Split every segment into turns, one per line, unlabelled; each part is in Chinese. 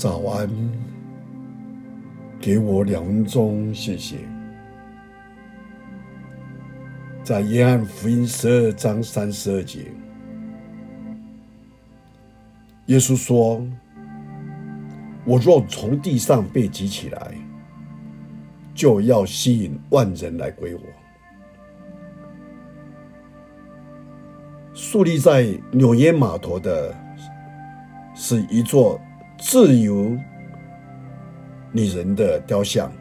早安，给我两分钟，谢谢。在约翰福音十二章三十二节，耶稣说：“我若从地上被举起来，就要吸引万人来归我。”树立在纽约码头的是一座。自由女人的雕像，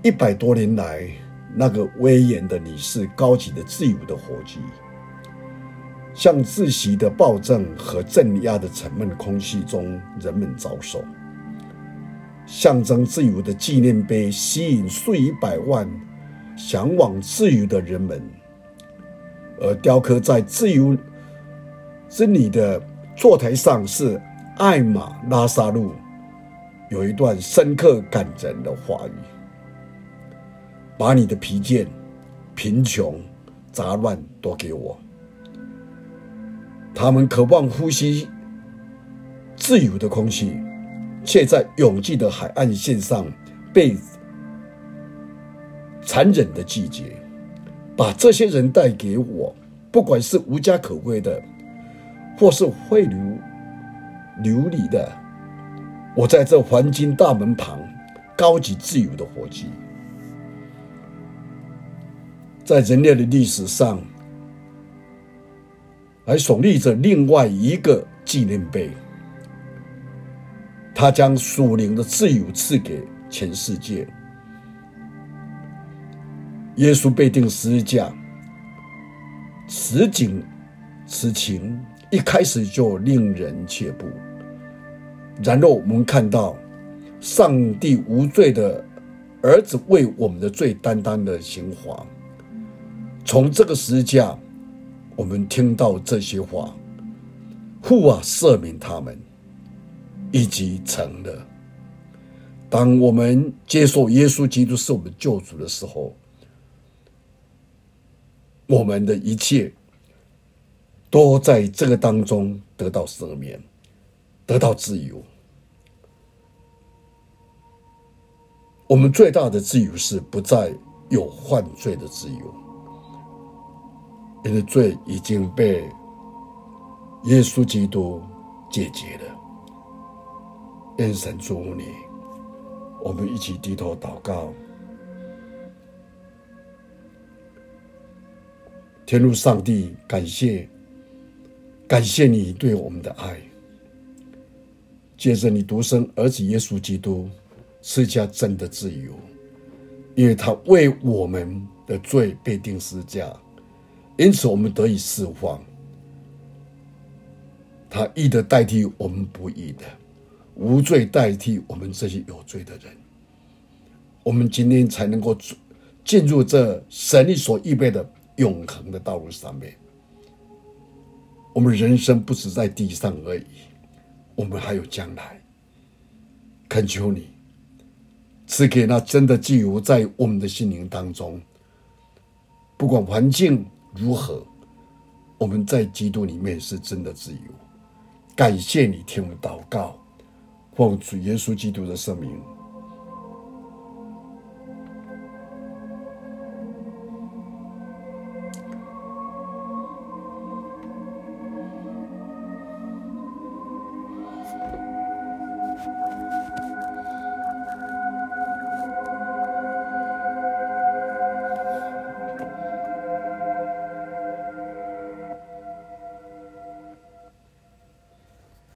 一百多年来，那个威严的女士高举着自由的火炬，向窒息的暴政和镇压的沉闷空气中人们招手，象征自由的纪念碑吸引数以百万向往自由的人们，而雕刻在自由之女的座台上是。艾玛拉沙路有一段深刻感人的话语：“把你的疲倦、贫穷、杂乱都给我。”他们渴望呼吸自由的空气，却在拥挤的海岸线上被残忍的季节。把这些人带给我，不管是无家可归的，或是汇流。流离的，我在这黄金大门旁，高级自由的火炬。在人类的历史上，还耸立着另外一个纪念碑，他将属灵的自由赐给全世界。耶稣被钉十字架，此景此情。一开始就令人却步，然后我们看到上帝无罪的儿子为我们的罪担当的刑罚。从这个十字架，我们听到这些话：父啊，赦免他们，以及成了。当我们接受耶稣基督是我们救主的时候，我们的一切。都在这个当中得到赦免，得到自由。我们最大的自由是不再有犯罪的自由，因为罪已经被耶稣基督解决了。愿神祝福你，我们一起低头祷告。天路上帝，感谢。感谢你对我们的爱，借着你独生儿子耶稣基督赐下真的自由，因为他为我们的罪被钉十架，因此我们得以释放。他义的代替我们不义的，无罪代替我们这些有罪的人，我们今天才能够进入这神力所预备的永恒的道路上面。我们人生不止在地上而已，我们还有将来。恳求你赐给那真的自由在我们的心灵当中。不管环境如何，我们在基督里面是真的自由。感谢你听我们祷告，奉主耶稣基督的圣名。